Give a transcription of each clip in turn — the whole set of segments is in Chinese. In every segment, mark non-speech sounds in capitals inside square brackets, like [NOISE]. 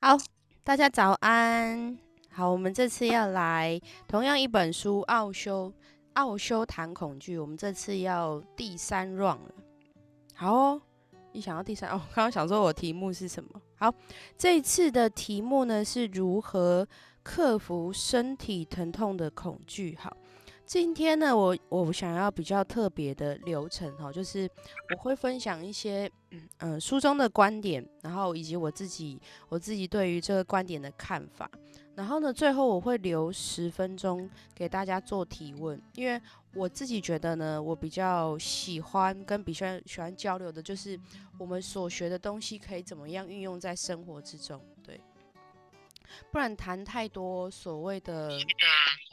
好，大家早安。好，我们这次要来同样一本书《奥修奥修谈恐惧》，我们这次要第三 round 了。好哦，一想到第三哦，刚刚想说我题目是什么？好，这一次的题目呢是如何克服身体疼痛的恐惧。好。今天呢，我我想要比较特别的流程哈，就是我会分享一些嗯书中的观点，然后以及我自己我自己对于这个观点的看法，然后呢，最后我会留十分钟给大家做提问，因为我自己觉得呢，我比较喜欢跟比较喜欢交流的，就是我们所学的东西可以怎么样运用在生活之中，对，不然谈太多所谓的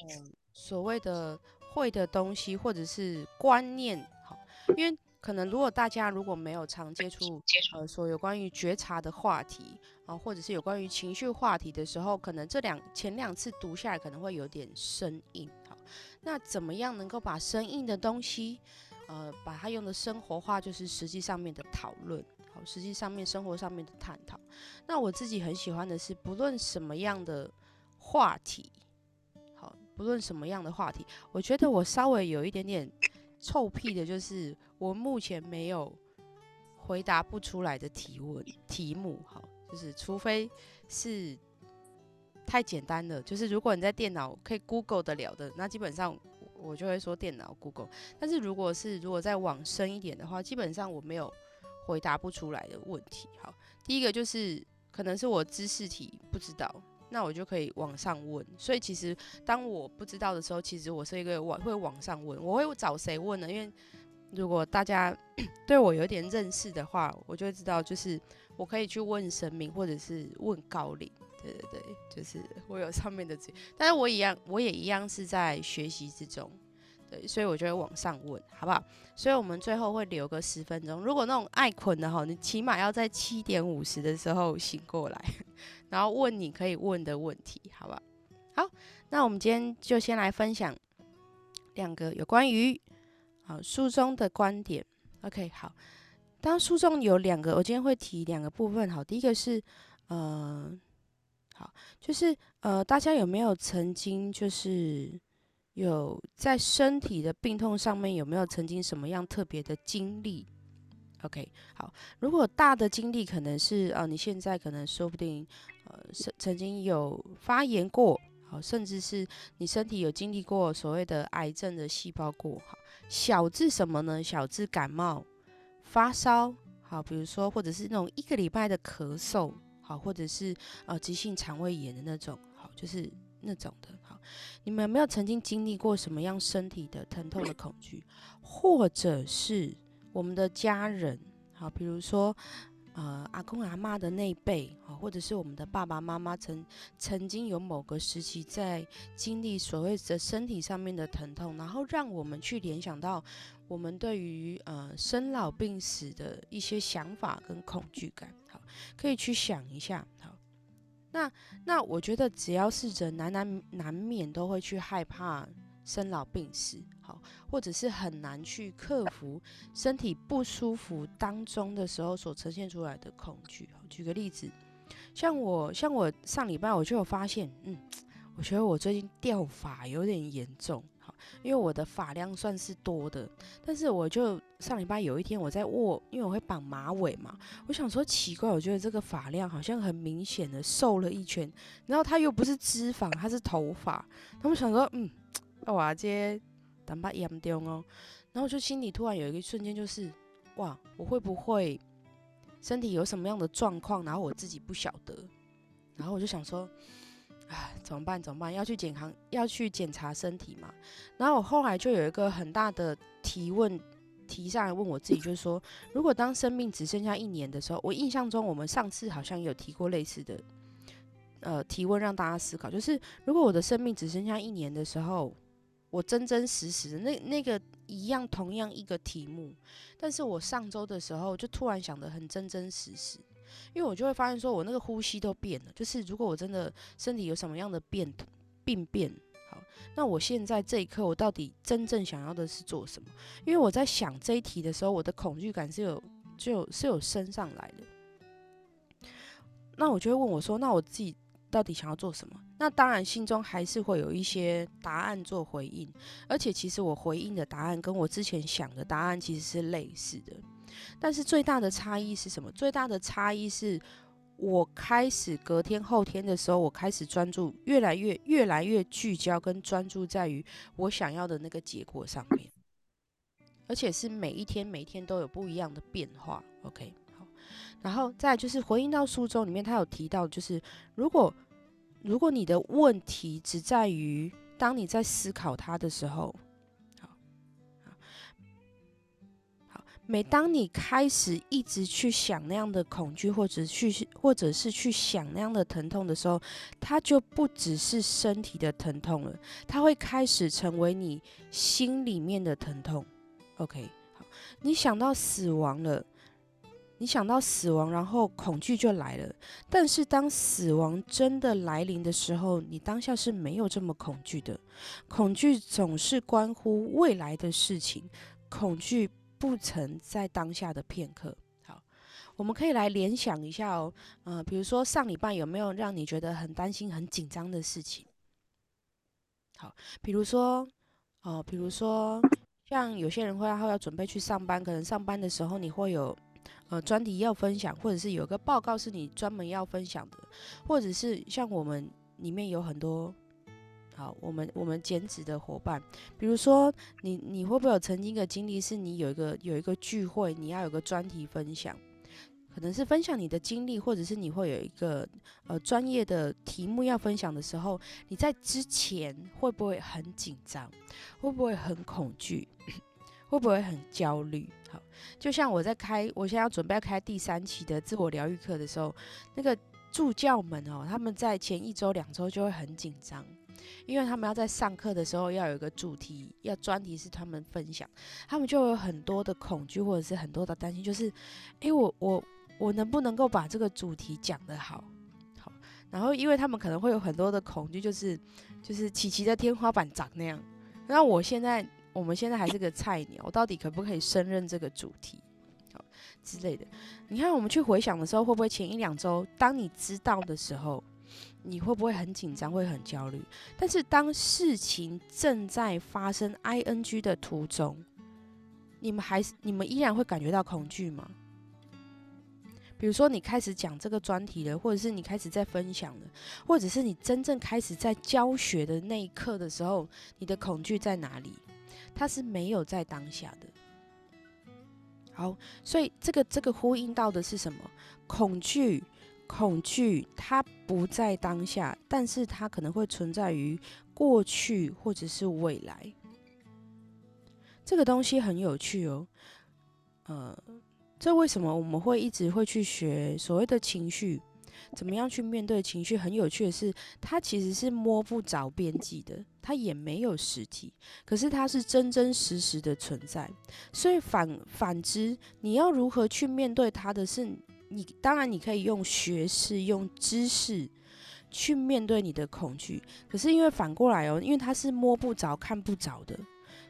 嗯。所谓的会的东西，或者是观念，好，因为可能如果大家如果没有常接触，呃，说有关于觉察的话题啊，或者是有关于情绪话题的时候，可能这两前两次读下来可能会有点生硬，好，那怎么样能够把生硬的东西，呃，把它用的生活化，就是实际上面的讨论，好，实际上面生活上面的探讨。那我自己很喜欢的是，不论什么样的话题。不论什么样的话题，我觉得我稍微有一点点臭屁的，就是我目前没有回答不出来的提问题目。好，就是除非是太简单的，就是如果你在电脑可以 Google 得了的，那基本上我就会说电脑 Google。但是如果是如果再往深一点的话，基本上我没有回答不出来的问题。好，第一个就是可能是我知识题不知道。那我就可以往上问，所以其实当我不知道的时候，其实我是一个往会往上问。我会找谁问呢？因为如果大家 [COUGHS] 对我有点认识的话，我就会知道，就是我可以去问神明，或者是问高龄。对对对，就是 [LAUGHS] 我有上面的资但是我一样，我也一样是在学习之中。对，所以我就会往上问，好不好？所以我们最后会留个十分钟。如果那种爱困的哈，你起码要在七点五十的时候醒过来。然后问你可以问的问题，好吧好？那我们今天就先来分享两个有关于好书中的观点。OK，好。当书中有两个，我今天会提两个部分。好，第一个是，呃，好，就是呃，大家有没有曾经就是有在身体的病痛上面有没有曾经什么样特别的经历？OK，好。如果大的经历可能是，呃，你现在可能说不定，曾曾经有发炎过，好，甚至是你身体有经历过所谓的癌症的细胞过，好。小至什么呢？小至感冒、发烧，好，比如说或者是那种一个礼拜的咳嗽，好，或者是呃急性肠胃炎的那种，好，就是那种的，好。你们有没有曾经经历过什么样身体的疼痛的恐惧，或者是？我们的家人，好，比如说，呃，阿公阿妈的那辈，啊，或者是我们的爸爸妈妈曾曾经有某个时期在经历所谓的身体上面的疼痛，然后让我们去联想到我们对于呃生老病死的一些想法跟恐惧感，好，可以去想一下，好，那那我觉得只要是人难难难免都会去害怕。生老病死，或者是很难去克服身体不舒服当中的时候所呈现出来的恐惧。举个例子，像我，像我上礼拜我就有发现，嗯，我觉得我最近掉发有点严重，好，因为我的发量算是多的，但是我就上礼拜有一天我在握，因为我会绑马尾嘛，我想说奇怪，我觉得这个发量好像很明显的瘦了一圈，然后它又不是脂肪，它是头发，那我想说，嗯。哇，这淡薄严重哦，然后就心里突然有一个瞬间，就是哇，我会不会身体有什么样的状况，然后我自己不晓得，然后我就想说，唉，怎么办？怎么办？要去检康，要去检查身体嘛。然后我后来就有一个很大的提问提上来问我自己，就是说，如果当生命只剩下一年的时候，我印象中我们上次好像有提过类似的呃提问，让大家思考，就是如果我的生命只剩下一年的时候。我真真实实的那那个一样同样一个题目，但是我上周的时候就突然想的很真真实实，因为我就会发现说我那个呼吸都变了，就是如果我真的身体有什么样的变病变，好，那我现在这一刻我到底真正想要的是做什么？因为我在想这一题的时候，我的恐惧感是有就，是有升上来的。那我就会问我说，那我自己到底想要做什么？那当然心中还是会有一些答案做回应，而且其实我回应的答案跟我之前想的答案其实是类似的，但是最大的差异是什么？最大的差异是。我开始隔天后天的时候，我开始专注，越来越越来越聚焦跟专注在于我想要的那个结果上面，而且是每一天每一天都有不一样的变化。OK，好，然后再就是回应到书中里面，他有提到，就是如果如果你的问题只在于当你在思考它的时候。好，好每当你开始一直去想那样的恐惧，或者去，或者是去想那样的疼痛的时候，它就不只是身体的疼痛了，它会开始成为你心里面的疼痛。OK，好，你想到死亡了，你想到死亡，然后恐惧就来了。但是当死亡真的来临的时候，你当下是没有这么恐惧的。恐惧总是关乎未来的事情，恐惧。不曾在当下的片刻。好，我们可以来联想一下哦。嗯，比如说上礼拜有没有让你觉得很担心、很紧张的事情？好，比如说，哦，比如说像有些人会要要准备去上班，可能上班的时候你会有呃专题要分享，或者是有个报告是你专门要分享的，或者是像我们里面有很多。好，我们我们兼职的伙伴，比如说你你会不会有曾经的经历，是你有一个有一个聚会，你要有个专题分享，可能是分享你的经历，或者是你会有一个呃专业的题目要分享的时候，你在之前会不会很紧张？会不会很恐惧？会不会很焦虑？好，就像我在开，我现在要准备要开第三期的自我疗愈课的时候，那个助教们哦，他们在前一周两周就会很紧张。因为他们要在上课的时候要有一个主题，要专题是他们分享，他们就有很多的恐惧或者是很多的担心，就是，诶，我我我能不能够把这个主题讲得好，好，然后因为他们可能会有很多的恐惧，就是就是琪琪的天花板长那样，那我现在我们现在还是个菜鸟，到底可不可以胜任这个主题，好之类的？你看我们去回想的时候，会不会前一两周，当你知道的时候？你会不会很紧张，会很焦虑？但是当事情正在发生，ing 的途中，你们还是你们依然会感觉到恐惧吗？比如说，你开始讲这个专题了，或者是你开始在分享了，或者是你真正开始在教学的那一刻的时候，你的恐惧在哪里？它是没有在当下的。好，所以这个这个呼应到的是什么？恐惧。恐惧它不在当下，但是它可能会存在于过去或者是未来。这个东西很有趣哦，呃，这为什么我们会一直会去学所谓的情绪，怎么样去面对情绪？很有趣的是，它其实是摸不着边际的，它也没有实体，可是它是真真实实的存在。所以反反之，你要如何去面对它的是？你当然你可以用学识、用知识去面对你的恐惧，可是因为反过来哦，因为它是摸不着、看不着的，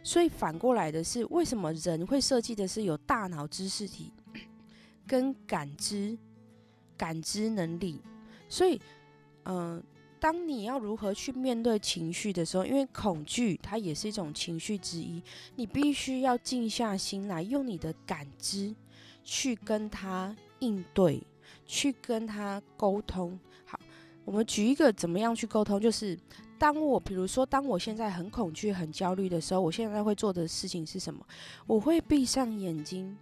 所以反过来的是，为什么人会设计的是有大脑知识体跟感知、感知能力？所以，嗯，当你要如何去面对情绪的时候，因为恐惧它也是一种情绪之一，你必须要静下心来，用你的感知去跟他。应对，去跟他沟通。好，我们举一个怎么样去沟通？就是当我，比如说，当我现在很恐惧、很焦虑的时候，我现在会做的事情是什么？我会闭上眼睛，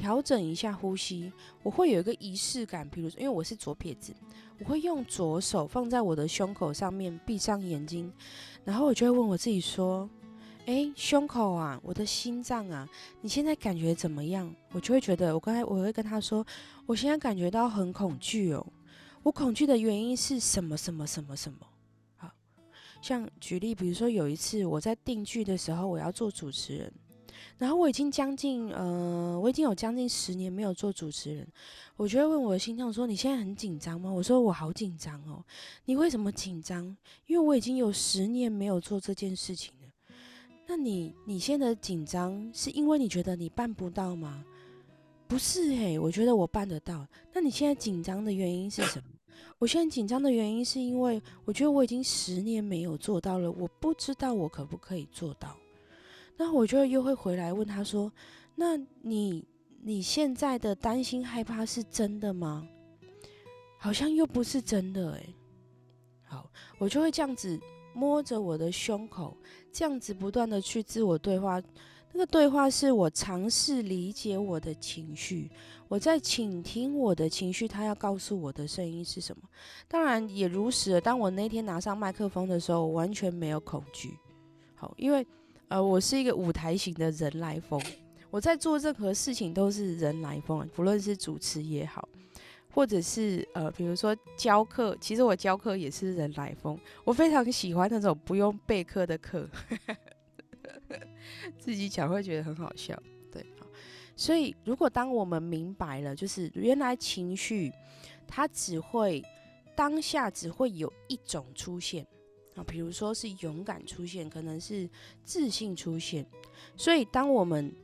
调整一下呼吸。我会有一个仪式感，比如说，因为我是左撇子，我会用左手放在我的胸口上面，闭上眼睛，然后我就会问我自己说。哎，胸口啊，我的心脏啊，你现在感觉怎么样？我就会觉得，我刚才我会跟他说，我现在感觉到很恐惧哦。我恐惧的原因是什么？什么？什么？什么？好，像举例，比如说有一次我在定剧的时候，我要做主持人，然后我已经将近呃，我已经有将近十年没有做主持人，我就会问我的心脏说：“你现在很紧张吗？”我说：“我好紧张哦。”你为什么紧张？因为我已经有十年没有做这件事情了。那你你现在紧张是因为你觉得你办不到吗？不是诶，我觉得我办得到。那你现在紧张的原因是什么？我现在紧张的原因是因为我觉得我已经十年没有做到了，我不知道我可不可以做到。那我就又会回来问他说：“那你你现在的担心害怕是真的吗？好像又不是真的诶。好，我就会这样子摸着我的胸口，这样子不断的去自我对话。那个对话是我尝试理解我的情绪。我在倾听我的情绪，他要告诉我的声音是什么？当然也如实。当我那天拿上麦克风的时候，我完全没有恐惧。好，因为呃，我是一个舞台型的人来疯。我在做任何事情都是人来疯，不论是主持也好，或者是呃，比如说教课，其实我教课也是人来疯。我非常喜欢那种不用备课的课，[LAUGHS] 自己讲会觉得很好笑。对所以，如果当我们明白了，就是原来情绪它只会当下只会有一种出现比如说是勇敢出现，可能是自信出现。所以，当我们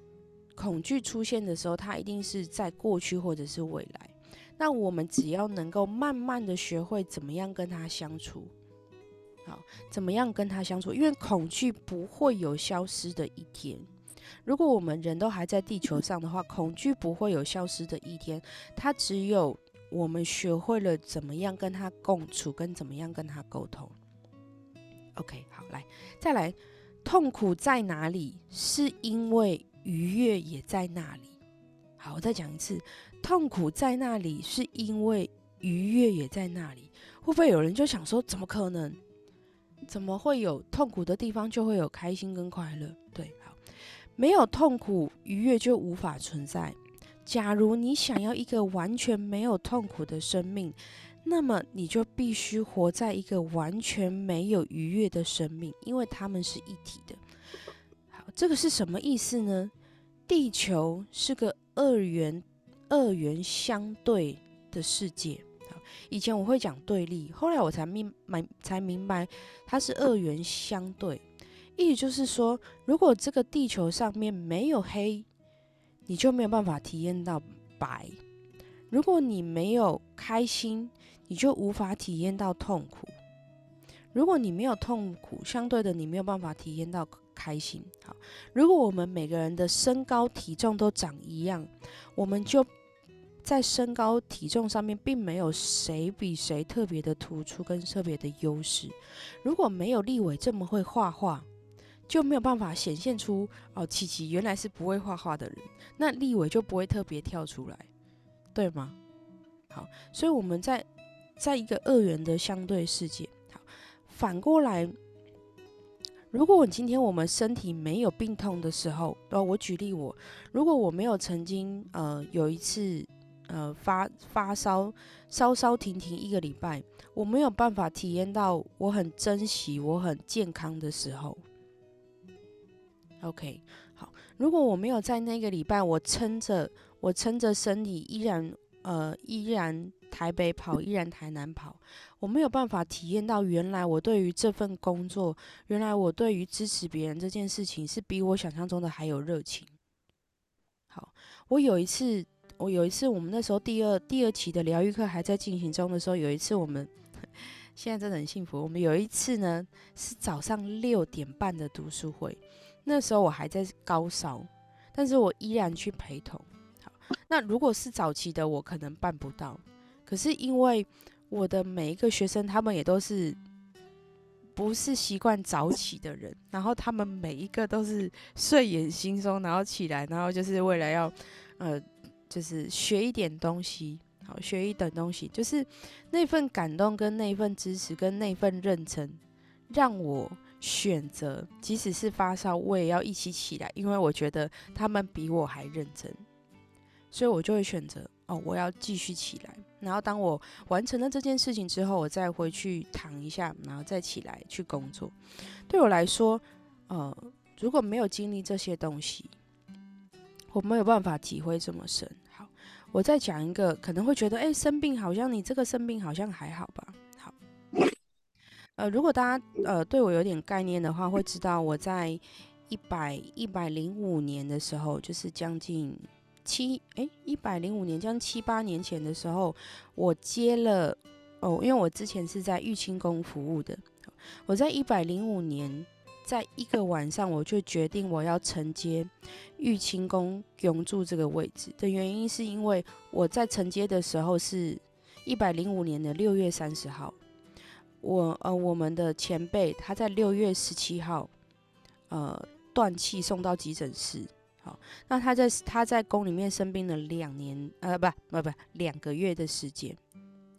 恐惧出现的时候，它一定是在过去或者是未来。那我们只要能够慢慢的学会怎么样跟他相处，好，怎么样跟他相处，因为恐惧不会有消失的一天。如果我们人都还在地球上的话，恐惧不会有消失的一天。它只有我们学会了怎么样跟他共处，跟怎么样跟他沟通。OK，好，来，再来，痛苦在哪里？是因为愉悦也在那里。好，我再讲一次，痛苦在那里，是因为愉悦也在那里。会不会有人就想说，怎么可能？怎么会有痛苦的地方就会有开心跟快乐？对。好没有痛苦，愉悦就无法存在。假如你想要一个完全没有痛苦的生命，那么你就必须活在一个完全没有愉悦的生命，因为它们是一体的。好，这个是什么意思呢？地球是个二元、二元相对的世界。以前我会讲对立，后来我才明白才明白，它是二元相对。意思就是说，如果这个地球上面没有黑，你就没有办法体验到白；如果你没有开心，你就无法体验到痛苦；如果你没有痛苦，相对的你没有办法体验到开心。好，如果我们每个人的身高体重都长一样，我们就在身高体重上面并没有谁比谁特别的突出跟特别的优势。如果没有立伟这么会画画，就没有办法显现出哦，琪琪原来是不会画画的人，那立伟就不会特别跳出来，对吗？好，所以我们在在一个二元的相对世界。好，反过来，如果我今天我们身体没有病痛的时候，哦，我举例我，如果我没有曾经呃有一次呃发发烧，烧烧停停一个礼拜，我没有办法体验到我很珍惜我很健康的时候。OK，好。如果我没有在那个礼拜，我撑着，我撑着身体，依然呃，依然台北跑，依然台南跑，我没有办法体验到原来我对于这份工作，原来我对于支持别人这件事情，是比我想象中的还有热情。好，我有一次，我有一次，我们那时候第二第二期的疗愈课还在进行中的时候，有一次我们现在真的很幸福，我们有一次呢是早上六点半的读书会。那时候我还在高烧，但是我依然去陪同。好，那如果是早期的，我可能办不到。可是因为我的每一个学生，他们也都是不是习惯早起的人，然后他们每一个都是睡眼惺忪，然后起来，然后就是为了要呃，就是学一点东西，好，学一点东西，就是那份感动跟那份支持跟那份认真，让我。选择，即使是发烧，我也要一起起来，因为我觉得他们比我还认真，所以我就会选择哦，我要继续起来。然后当我完成了这件事情之后，我再回去躺一下，然后再起来去工作。对我来说，呃，如果没有经历这些东西，我没有办法体会这么深。好，我再讲一个，可能会觉得，哎，生病好像你这个生病好像还好吧。好呃，如果大家呃对我有点概念的话，会知道我在一百一百零五年的时候，就是将近七哎一百零五年将七八年前的时候，我接了哦，因为我之前是在玉清宫服务的，我在一百零五年，在一个晚上我就决定我要承接玉清宫永住这个位置的原因，是因为我在承接的时候是一百零五年的六月三十号，我呃我们的前辈他在六月十七号，呃断气送到急诊室。好，那他在他在宫里面生病了两年，呃，不不不，两个月的时间。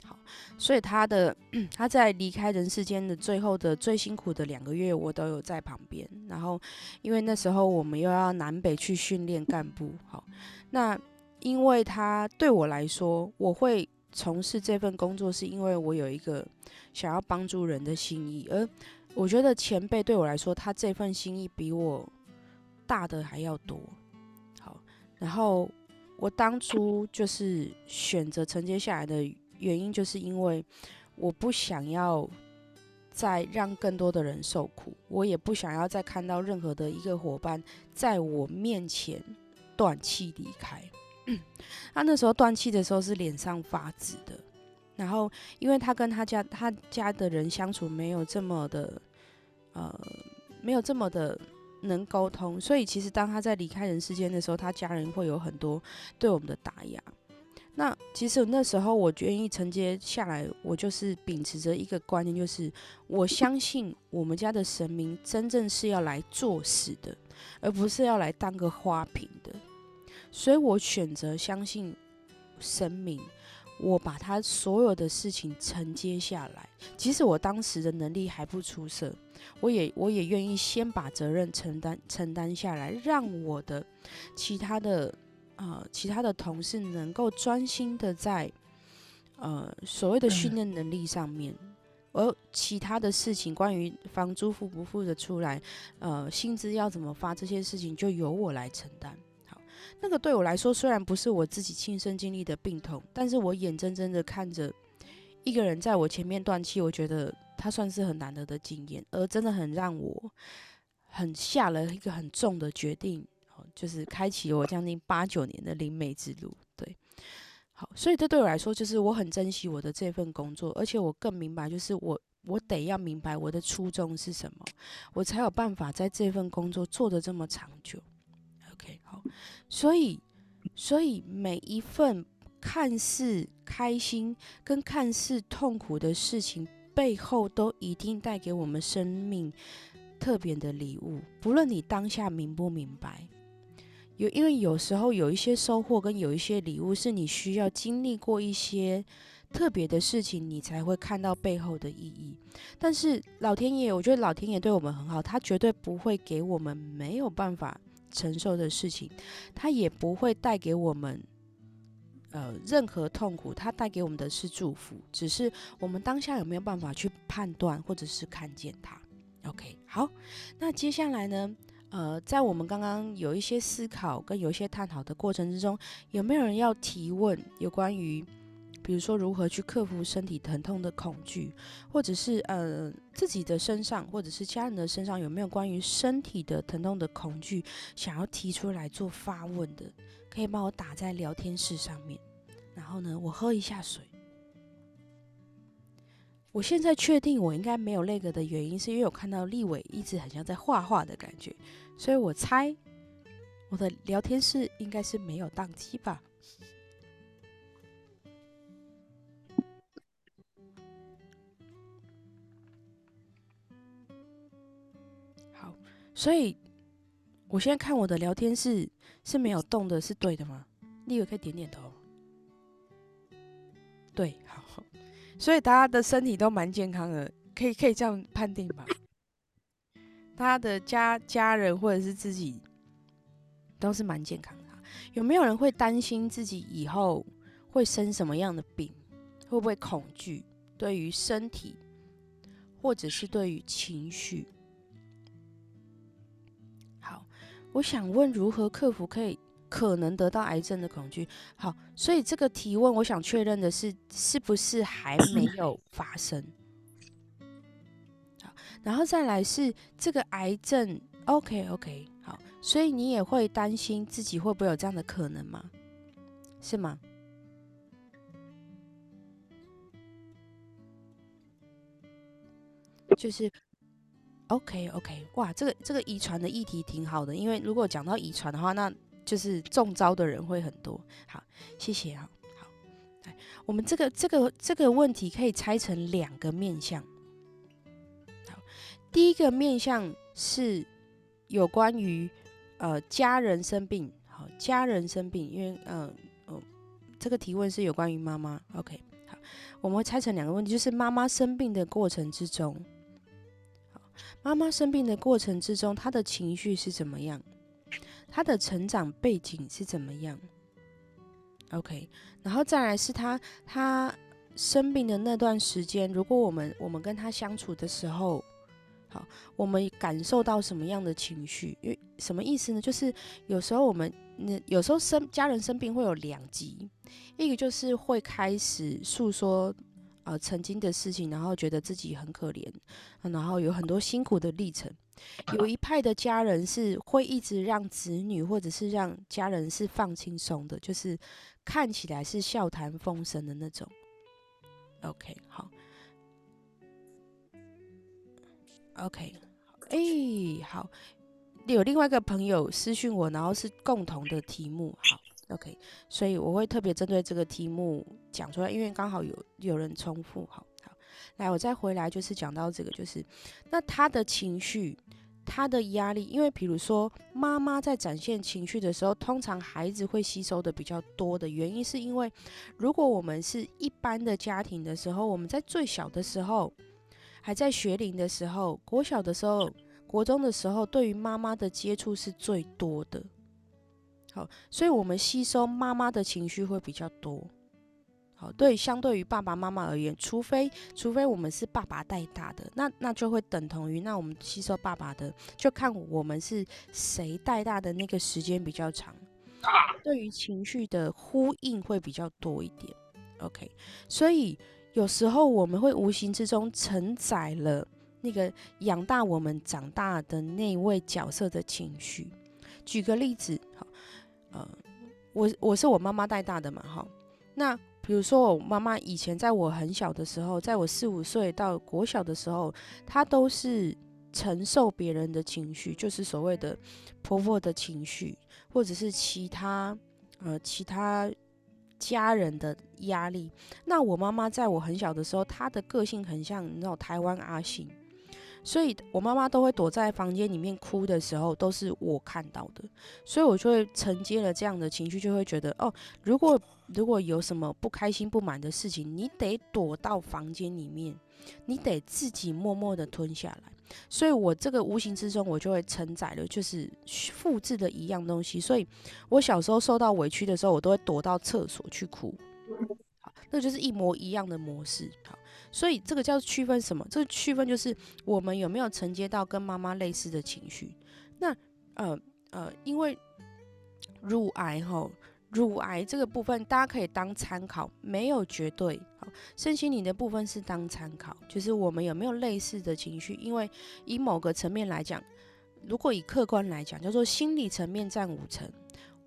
好，所以他的他在离开人世间的最后的最辛苦的两个月，我都有在旁边。然后，因为那时候我们又要南北去训练干部。好，那因为他对我来说，我会从事这份工作，是因为我有一个想要帮助人的心意。而我觉得前辈对我来说，他这份心意比我。大的还要多，然后我当初就是选择承接下来的原因，就是因为我不想要再让更多的人受苦，我也不想要再看到任何的一个伙伴在我面前断气离开。他那时候断气的时候是脸上发紫的，然后因为他跟他家他家的人相处没有这么的，呃，没有这么的。能沟通，所以其实当他在离开人世间的时候，他家人会有很多对我们的打压。那其实那时候我愿意承接下来，我就是秉持着一个观念，就是我相信我们家的神明真正是要来做事的，而不是要来当个花瓶的。所以我选择相信神明。我把他所有的事情承接下来，即使我当时的能力还不出色，我也我也愿意先把责任承担承担下来，让我的其他的呃其他的同事能够专心的在呃所谓的训练能力上面，而其他的事情关于房租付不付得出来，呃薪资要怎么发这些事情就由我来承担。那个对我来说，虽然不是我自己亲身经历的病痛，但是我眼睁睁的看着一个人在我前面断气，我觉得他算是很难得的经验，而真的很让我很下了一个很重的决定，就是开启我将近八九年的灵媒之路。对，好，所以这对我来说，就是我很珍惜我的这份工作，而且我更明白，就是我我得要明白我的初衷是什么，我才有办法在这份工作做得这么长久。所以，所以每一份看似开心跟看似痛苦的事情背后，都一定带给我们生命特别的礼物。不论你当下明不明白，有因为有时候有一些收获跟有一些礼物，是你需要经历过一些特别的事情，你才会看到背后的意义。但是老天爷，我觉得老天爷对我们很好，他绝对不会给我们没有办法。承受的事情，它也不会带给我们呃任何痛苦，它带给我们的是祝福。只是我们当下有没有办法去判断或者是看见它？OK，好，那接下来呢？呃，在我们刚刚有一些思考跟有一些探讨的过程之中，有没有人要提问有关于？比如说，如何去克服身体疼痛的恐惧，或者是呃自己的身上，或者是家人的身上，有没有关于身体的疼痛的恐惧，想要提出来做发问的，可以帮我打在聊天室上面。然后呢，我喝一下水。我现在确定我应该没有那个的原因，是因为我看到立伟一直很像在画画的感觉，所以我猜我的聊天室应该是没有宕机吧。所以，我现在看我的聊天室是没有动的，是对的吗？你以为可以点点头？对，好。所以大家的身体都蛮健康的，可以可以这样判定吧？他的家家人或者是自己都是蛮健康的。有没有人会担心自己以后会生什么样的病？会不会恐惧？对于身体，或者是对于情绪？我想问如何克服可以可能得到癌症的恐惧？好，所以这个提问我想确认的是，是不是还没有发生？好，然后再来是这个癌症，OK OK，好，所以你也会担心自己会不会有这样的可能吗？是吗？就是 OK OK，哇，这个这个遗传的议题挺好的，因为如果讲到遗传的话，那就是中招的人会很多。好，谢谢啊。好，来，我们这个这个这个问题可以拆成两个面向。好，第一个面向是有关于呃家人生病，好，家人生病，因为嗯哦，这个提问是有关于妈妈。OK，好，我们会拆成两个问题，就是妈妈生病的过程之中，妈妈生病的过程之中，她的情绪是怎么样？他的成长背景是怎么样？OK，然后再来是他他生病的那段时间，如果我们我们跟他相处的时候，好，我们感受到什么样的情绪？因为什么意思呢？就是有时候我们那有时候生家人生病会有两极，一个就是会开始诉说。呃，曾经的事情，然后觉得自己很可怜，然后有很多辛苦的历程。有一派的家人是会一直让子女或者是让家人是放轻松的，就是看起来是笑谈风生的那种。OK，好，OK，哎，好，有另外一个朋友私讯我，然后是共同的题目，好。OK，所以我会特别针对这个题目讲出来，因为刚好有有人重复。好好，来，我再回来就是讲到这个，就是那他的情绪，他的压力，因为比如说妈妈在展现情绪的时候，通常孩子会吸收的比较多的原因，是因为如果我们是一般的家庭的时候，我们在最小的时候，还在学龄的时候，国小的时候，国中的时候，对于妈妈的接触是最多的。好，所以我们吸收妈妈的情绪会比较多。好，对，相对于爸爸妈妈而言，除非除非我们是爸爸带大的，那那就会等同于那我们吸收爸爸的，就看我们是谁带大的那个时间比较长。对于情绪的呼应会比较多一点。OK，所以有时候我们会无形之中承载了那个养大我们长大的那位角色的情绪。举个例子，好。呃，我我是我妈妈带大的嘛，哈。那比如说我妈妈以前在我很小的时候，在我四五岁到国小的时候，她都是承受别人的情绪，就是所谓的婆婆的情绪，或者是其他呃其他家人的压力。那我妈妈在我很小的时候，她的个性很像那种台湾阿信。所以，我妈妈都会躲在房间里面哭的时候，都是我看到的，所以我就会承接了这样的情绪，就会觉得，哦，如果如果有什么不开心、不满的事情，你得躲到房间里面，你得自己默默的吞下来。所以我这个无形之中，我就会承载了，就是复制的一样东西。所以我小时候受到委屈的时候，我都会躲到厕所去哭，好，那就是一模一样的模式，好。所以这个叫区分什么？这个区分就是我们有没有承接到跟妈妈类似的情绪。那呃呃，因为乳癌吼，乳癌这个部分大家可以当参考，没有绝对。好，身心灵的部分是当参考，就是我们有没有类似的情绪。因为以某个层面来讲，如果以客观来讲，叫做心理层面占五成。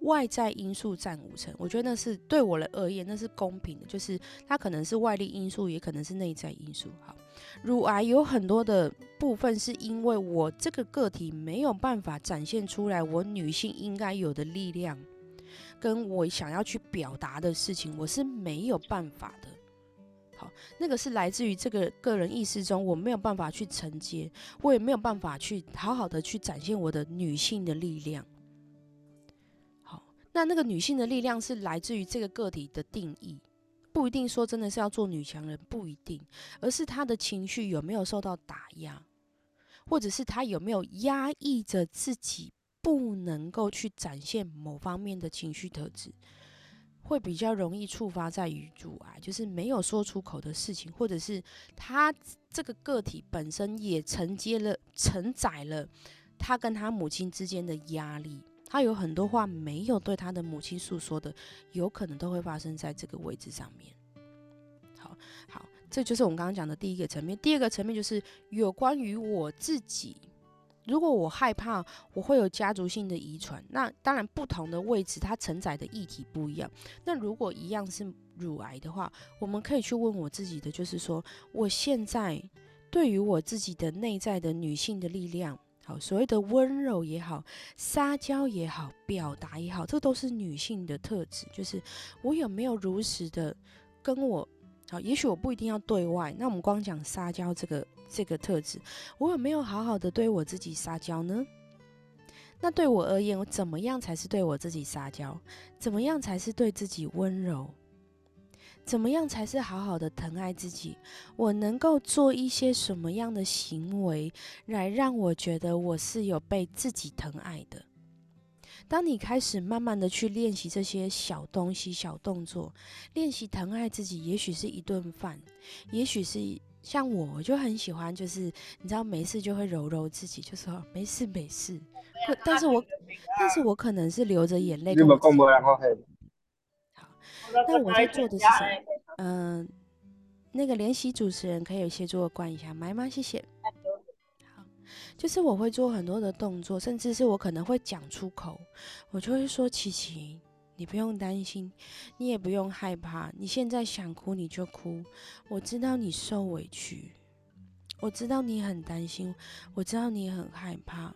外在因素占五成，我觉得那是对我而言那是公平的，就是它可能是外力因素，也可能是内在因素。好，乳癌有很多的部分是因为我这个个体没有办法展现出来我女性应该有的力量，跟我想要去表达的事情，我是没有办法的。好，那个是来自于这个个人意识中，我没有办法去承接，我也没有办法去好好的去展现我的女性的力量。那那个女性的力量是来自于这个个体的定义，不一定说真的是要做女强人，不一定，而是她的情绪有没有受到打压，或者是她有没有压抑着自己不能够去展现某方面的情绪特质，会比较容易触发在于阻碍，就是没有说出口的事情，或者是她这个个体本身也承接了、承载了她跟她母亲之间的压力。他有很多话没有对他的母亲诉说的，有可能都会发生在这个位置上面。好好，这就是我们刚刚讲的第一个层面。第二个层面就是有关于我自己，如果我害怕我会有家族性的遗传，那当然不同的位置它承载的议题不一样。那如果一样是乳癌的话，我们可以去问我自己的，就是说我现在对于我自己的内在的女性的力量，所谓的温柔也好，撒娇也好，表达也好，这都是女性的特质。就是我有没有如实的跟我，好，也许我不一定要对外，那我们光讲撒娇这个这个特质，我有没有好好的对我自己撒娇呢？那对我而言，我怎么样才是对我自己撒娇？怎么样才是对自己温柔？怎么样才是好好的疼爱自己？我能够做一些什么样的行为，来让我觉得我是有被自己疼爱的？当你开始慢慢的去练习这些小东西、小动作，练习疼爱自己，也许是一顿饭，也许是。像我，我就很喜欢，就是你知道，没事就会揉揉自己，就说没事没事。可，但是我，但是我可能是流着眼泪。好，那我在做的是什么？嗯，那个联席主持人可以协助我关一下麦吗？谢谢。好，就是我会做很多的动作，甚至是我可能会讲出口，我就会说琪琪。你不用担心，你也不用害怕。你现在想哭你就哭，我知道你受委屈，我知道你很担心，我知道你很害怕。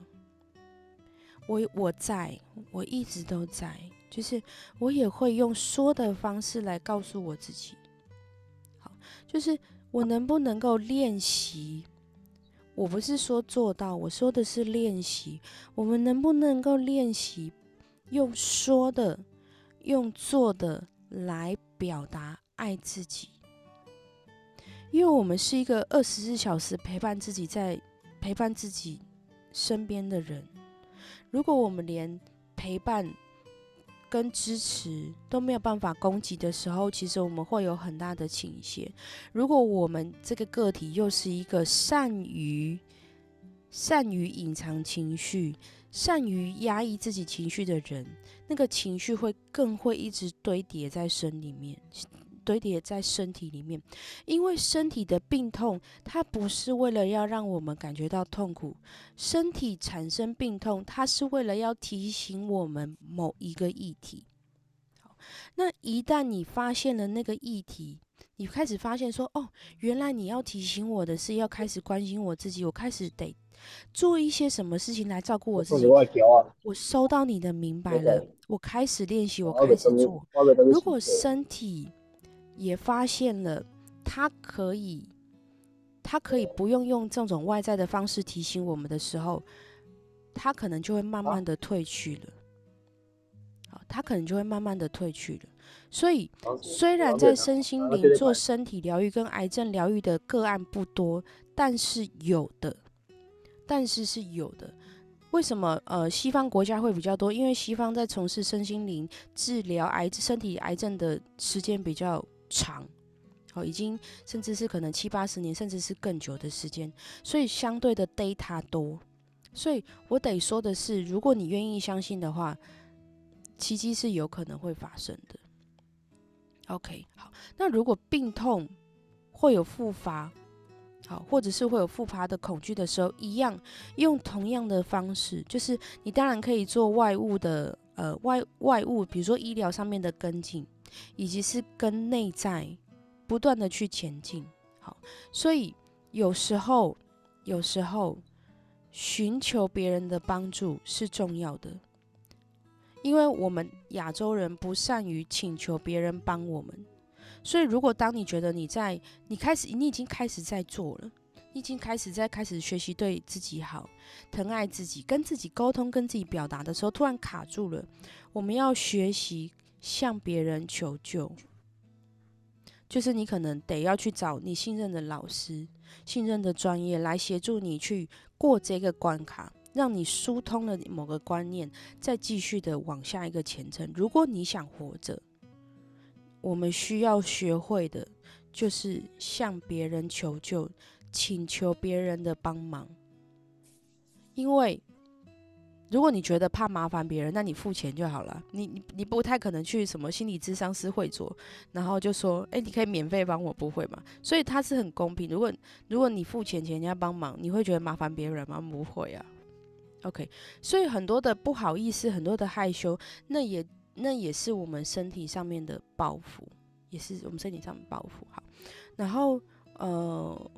我我在，我一直都在，就是我也会用说的方式来告诉我自己。好，就是我能不能够练习？我不是说做到，我说的是练习。我们能不能够练习用说的？用做的来表达爱自己，因为我们是一个二十四小时陪伴自己在陪伴自己身边的人。如果我们连陪伴跟支持都没有办法攻击的时候，其实我们会有很大的倾斜。如果我们这个个体又是一个善于善于隐藏情绪。善于压抑自己情绪的人，那个情绪会更会一直堆叠在身里面，堆叠在身体里面。因为身体的病痛，它不是为了要让我们感觉到痛苦，身体产生病痛，它是为了要提醒我们某一个议题。好，那一旦你发现了那个议题，你开始发现说，哦，原来你要提醒我的是要开始关心我自己，我开始得。做一些什么事情来照顾我自己？我收到你的明白了，我开始练习，我开始做。如果身体也发现了，他可以，他可以不用用这种外在的方式提醒我们的时候，他可能就会慢慢的退去了。好，它可能就会慢慢的退去了。所以，虽然在身心灵做身体疗愈跟癌症疗愈的个案不多，但是有的。但是是有的，为什么？呃，西方国家会比较多，因为西方在从事身心灵治疗癌身体癌症的时间比较长，哦，已经甚至是可能七八十年，甚至是更久的时间，所以相对的 data 多。所以我得说的是，如果你愿意相信的话，奇迹是有可能会发生的。OK，好，那如果病痛会有复发？好，或者是会有复发的恐惧的时候，一样用同样的方式，就是你当然可以做外物的呃外外物，比如说医疗上面的跟进，以及是跟内在不断的去前进。好，所以有时候有时候寻求别人的帮助是重要的，因为我们亚洲人不善于请求别人帮我们。所以，如果当你觉得你在你开始，你已经开始在做了，你已经开始在开始学习对自己好，疼爱自己，跟自己沟通，跟自己表达的时候，突然卡住了，我们要学习向别人求救，就是你可能得要去找你信任的老师、信任的专业来协助你去过这个关卡，让你疏通了某个观念，再继续的往下一个前程。如果你想活着。我们需要学会的，就是向别人求救，请求别人的帮忙。因为，如果你觉得怕麻烦别人，那你付钱就好了。你你你不太可能去什么心理咨商师会做，然后就说，哎，你可以免费帮我，不会嘛？所以他是很公平。如果如果你付钱请人家帮忙，你会觉得麻烦别人吗？不会啊。OK，所以很多的不好意思，很多的害羞，那也。那也是我们身体上面的包袱，也是我们身体上的包袱。好，然后呃，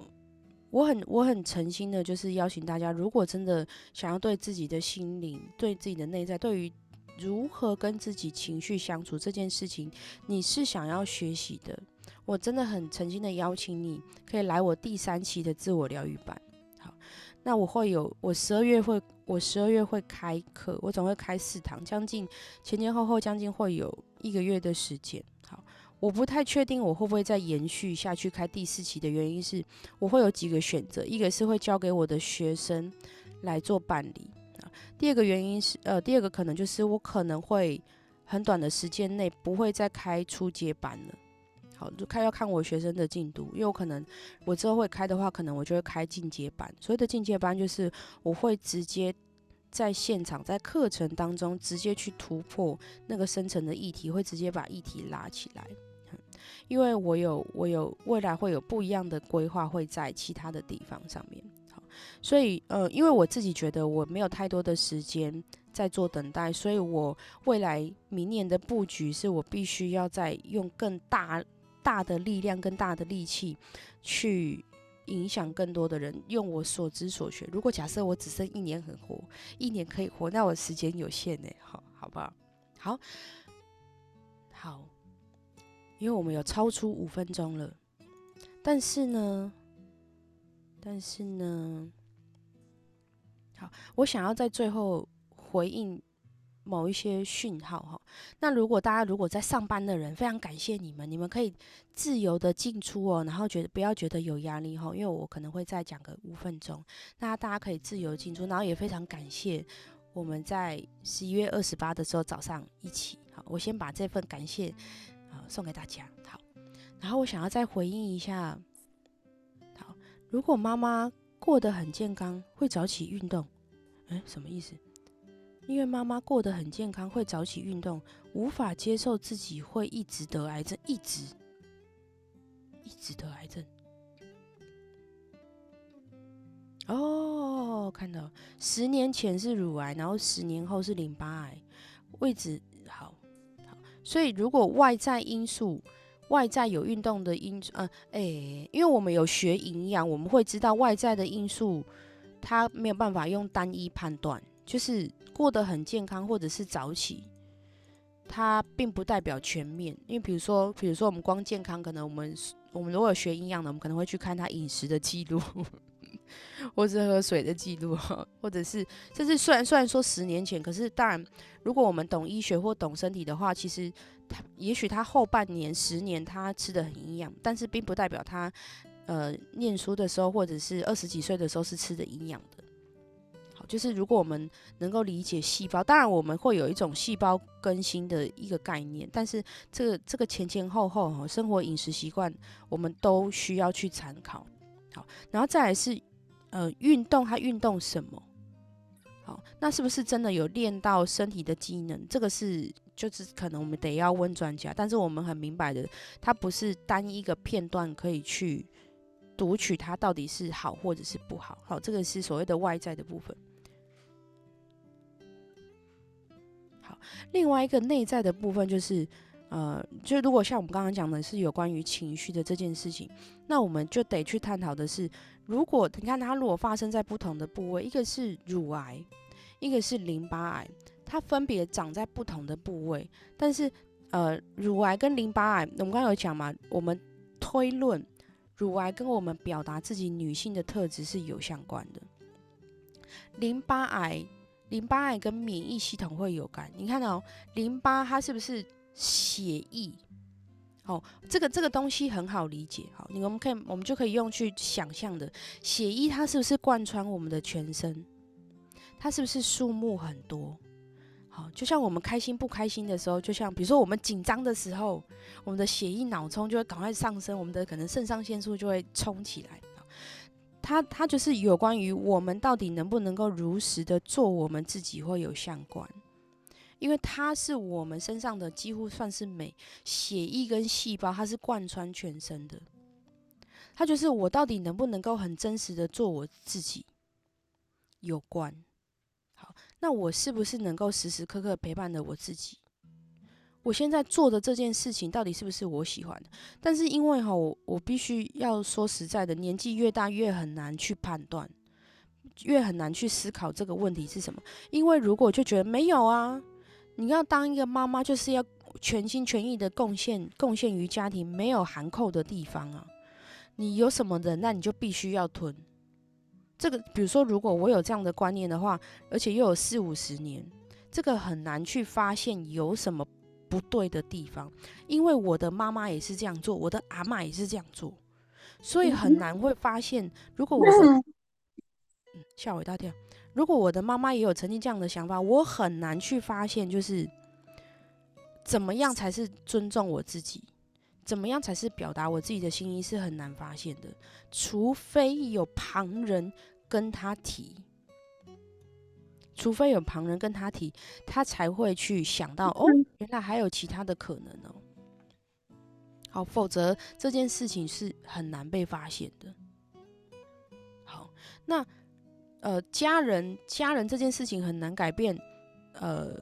我很我很诚心的，就是邀请大家，如果真的想要对自己的心灵、对自己的内在，对于如何跟自己情绪相处这件事情，你是想要学习的，我真的很诚心的邀请你，可以来我第三期的自我疗愈班。好，那我会有，我十二月会，我十二月会开课，我总会开四堂，将近前前后后将近会有一个月的时间。我不太确定我会不会再延续下去开第四期的原因是，我会有几个选择，一个是会交给我的学生来做办理啊，第二个原因是，呃，第二个可能就是我可能会很短的时间内不会再开初阶班了，好，就看要看我学生的进度，因为我可能我之后会开的话，可能我就会开进阶班，所谓的进阶班就是我会直接在现场在课程当中直接去突破那个深层的议题，会直接把议题拉起来。因为我有我有未来会有不一样的规划，会在其他的地方上面。好，所以呃，因为我自己觉得我没有太多的时间在做等待，所以我未来明年的布局是我必须要再用更大大的力量、更大的力气去影响更多的人，用我所知所学。如果假设我只剩一年很活，一年可以活，那我时间有限呢，好好不好？好，好。因为我们有超出五分钟了，但是呢，但是呢，好，我想要在最后回应某一些讯号哈。那如果大家如果在上班的人，非常感谢你们，你们可以自由的进出哦，然后觉得不要觉得有压力哈，因为我可能会再讲个五分钟，那大家可以自由进出，然后也非常感谢我们在十一月二十八的时候早上一起好，我先把这份感谢。送给大家好，然后我想要再回应一下，好，如果妈妈过得很健康，会早起运动，哎，什么意思？因为妈妈过得很健康，会早起运动，无法接受自己会一直得癌症，一直一直得癌症。哦，看到，十年前是乳癌，然后十年后是淋巴癌，位置。所以，如果外在因素，外在有运动的因素，嗯，哎，因为我们有学营养，我们会知道外在的因素，它没有办法用单一判断，就是过得很健康或者是早起，它并不代表全面。因为比如说，比如说我们光健康，可能我们我们如果有学营养的，我们可能会去看他饮食的记录。或者喝水的记录，或者是，这是虽然虽然说十年前，可是当然，如果我们懂医学或懂身体的话，其实他也许他后半年、十年他吃的很营养，但是并不代表他呃念书的时候或者是二十几岁的时候是吃的营养的。好，就是如果我们能够理解细胞，当然我们会有一种细胞更新的一个概念，但是这个这个前前后后哈，生活饮食习惯我们都需要去参考。好，然后再来是。呃，运动它运动什么？好，那是不是真的有练到身体的机能？这个是就是可能我们得要问专家。但是我们很明白的，它不是单一个片段可以去读取它到底是好或者是不好。好，这个是所谓的外在的部分。好，另外一个内在的部分就是。呃，就如果像我们刚刚讲的是有关于情绪的这件事情，那我们就得去探讨的是，如果你看它如果发生在不同的部位，一个是乳癌，一个是淋巴癌，它分别长在不同的部位，但是呃，乳癌跟淋巴癌，我们刚刚有讲嘛，我们推论乳癌跟我们表达自己女性的特质是有相关的，淋巴癌，淋巴癌跟免疫系统会有关，你看到淋巴它是不是？血液，哦，这个这个东西很好理解，好，你们可以我们就可以用去想象的，血液它是不是贯穿我们的全身？它是不是数目很多？好，就像我们开心不开心的时候，就像比如说我们紧张的时候，我们的血液脑冲就会赶快上升，我们的可能肾上腺素就会冲起来。它它就是有关于我们到底能不能够如实的做我们自己，会有相关。因为它是我们身上的几乎算是每血液跟细胞，它是贯穿全身的。它就是我到底能不能够很真实的做我自己有关。好，那我是不是能够时时刻刻陪伴着我自己？我现在做的这件事情到底是不是我喜欢的？但是因为哈，我我必须要说实在的，年纪越大越很难去判断，越很难去思考这个问题是什么。因为如果就觉得没有啊，你要当一个妈妈，就是要全心全意的贡献贡献于家庭，没有含扣的地方啊。你有什么的，那你就必须要吞。这个，比如说，如果我有这样的观念的话，而且又有四五十年，这个很难去发现有什么。不对的地方，因为我的妈妈也是这样做，我的阿妈也是这样做，所以很难会发现。如果我是吓我一大跳，如果我的妈妈也有曾经这样的想法，我很难去发现，就是怎么样才是尊重我自己，怎么样才是表达我自己的心意，是很难发现的，除非有旁人跟他提。除非有旁人跟他提，他才会去想到哦，原来还有其他的可能哦。好，否则这件事情是很难被发现的。好，那呃，家人家人这件事情很难改变，呃，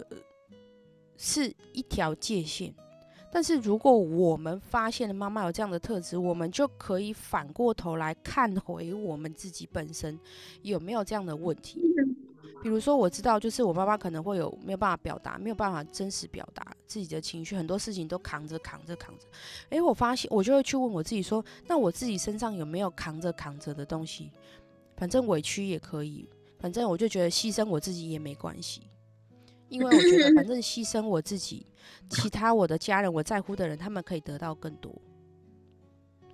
是一条界限。但是如果我们发现了妈妈有这样的特质，我们就可以反过头来看回我们自己本身有没有这样的问题。比如说，我知道，就是我妈妈可能会有没有办法表达，没有办法真实表达自己的情绪，很多事情都扛着扛着扛着。诶，我发现，我就会去问我自己说，那我自己身上有没有扛着扛着的东西？反正委屈也可以，反正我就觉得牺牲我自己也没关系，因为我觉得 [LAUGHS] 反正牺牲我自己，其他我的家人我在乎的人，他们可以得到更多。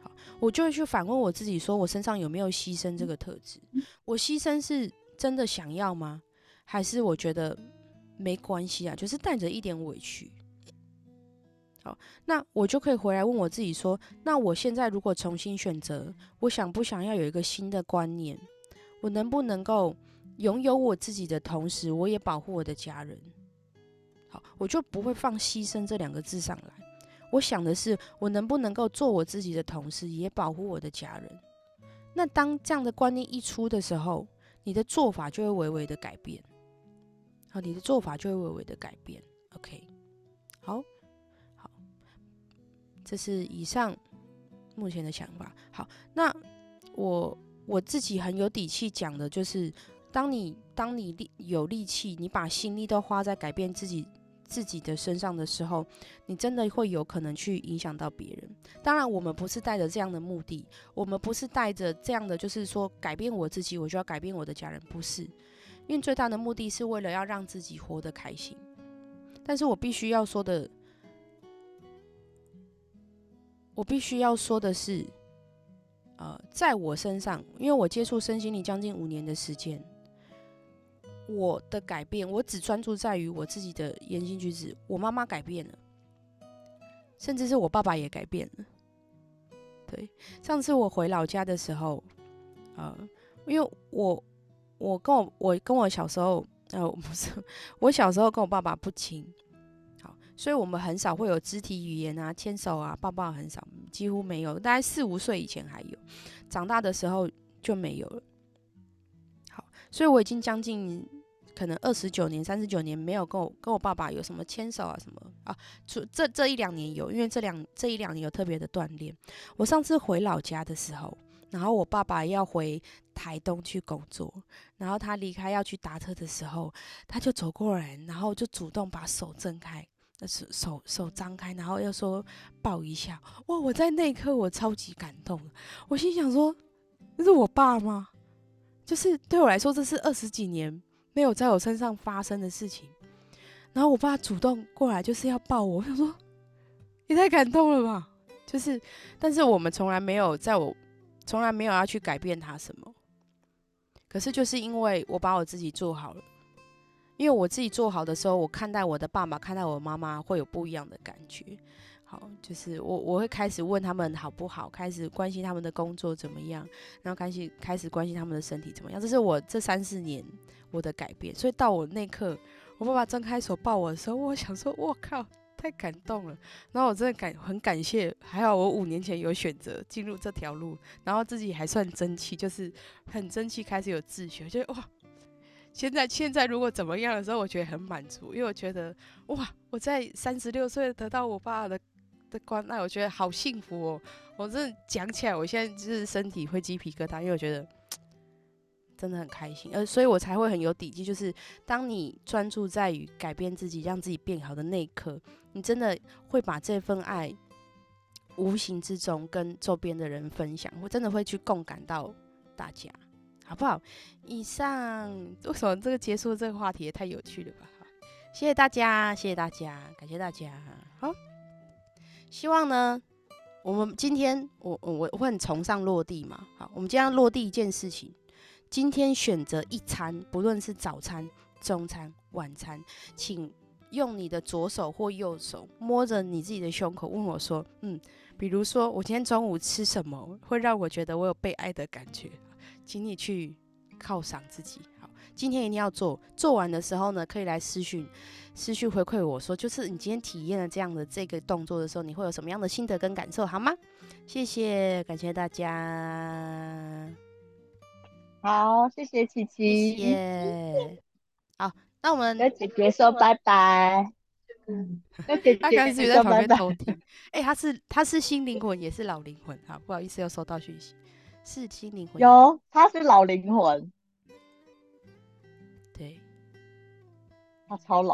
好，我就会去反问我自己，说我身上有没有牺牲这个特质？我牺牲是。真的想要吗？还是我觉得没关系啊，就是带着一点委屈。好，那我就可以回来问我自己说：那我现在如果重新选择，我想不想要有一个新的观念？我能不能够拥有我自己的同时，我也保护我的家人？好，我就不会放牺牲这两个字上来。我想的是，我能不能够做我自己的同时，也保护我的家人？那当这样的观念一出的时候，你的做法就会微微的改变，好，你的做法就会微微的改变。OK，这是以上目前的想法。好，那我我自己很有底气讲的就是，当你当你力有力气，你把心力都花在改变自己。自己的身上的时候，你真的会有可能去影响到别人。当然，我们不是带着这样的目的，我们不是带着这样的，就是说改变我自己，我就要改变我的家人，不是。因为最大的目的是为了要让自己活得开心。但是我必须要说的，我必须要说的是，呃，在我身上，因为我接触身心灵将近五年的时间。我的改变，我只专注在于我自己的言行举止。我妈妈改变了，甚至是我爸爸也改变了。对，上次我回老家的时候，呃，因为我我跟我我跟我小时候，呃，不是我小时候跟我爸爸不亲，所以我们很少会有肢体语言啊，牵手啊，抱抱很少，几乎没有。大概四五岁以前还有，长大的时候就没有了。好，所以我已经将近。可能二十九年、三十九年没有跟我跟我爸爸有什么牵手啊什么啊？这这这一两年有，因为这两这一两年有特别的锻炼。我上次回老家的时候，然后我爸爸要回台东去工作，然后他离开要去搭车的时候，他就走过来，然后就主动把手挣开，手手手张开，然后要说抱一下。哇！我在那一刻我超级感动，我心想说，那是我爸吗？就是对我来说，这是二十几年。没有在我身上发生的事情，然后我爸主动过来就是要抱我，我想说也太感动了吧！就是，但是我们从来没有在我从来没有要去改变他什么，可是就是因为我把我自己做好了，因为我自己做好的时候，我看待我的爸爸，看待我妈妈会有不一样的感觉。好，就是我我会开始问他们好不好，开始关心他们的工作怎么样，然后开始开始关心他们的身体怎么样。这是我这三四年我的改变。所以到我那刻，我爸爸张开手抱我的时候，我想说，我靠，太感动了。然后我真的感很感谢，还好我五年前有选择进入这条路，然后自己还算争气，就是很争气，开始有自学，就哇，现在现在如果怎么样的时候，我觉得很满足，因为我觉得哇，我在三十六岁得到我爸的的关爱，我觉得好幸福哦。我真的讲起来，我现在就是身体会鸡皮疙瘩，因为我觉得真的很开心，呃，所以我才会很有底气。就是当你专注在于改变自己，让自己变好的那一刻，你真的会把这份爱无形之中跟周边的人分享，我真的会去共感到大家，好不好？以上为什么这个结束这个话题也太有趣了吧？谢谢大家，谢谢大家，感谢大家。好，希望呢。我们今天，我我我会很崇尚落地嘛。好，我们今天要落地一件事情。今天选择一餐，不论是早餐、中餐、晚餐，请用你的左手或右手摸着你自己的胸口，问我说：“嗯，比如说我今天中午吃什么，会让我觉得我有被爱的感觉？”请你去犒赏自己。好，今天一定要做。做完的时候呢，可以来私讯。私讯回馈我说，就是你今天体验了这样的这个动作的时候，你会有什么样的心得跟感受，好吗？谢谢，感谢大家。好，谢谢琪琪。谢谢。好，那我们跟姐姐说拜拜。嗯，他 [LAUGHS] 刚才在旁边偷听。[LAUGHS] 哎，他是他是新灵魂，也是老灵魂。好，不好意思，又收到讯息，是新灵魂。有，他是老灵魂。对。他超老。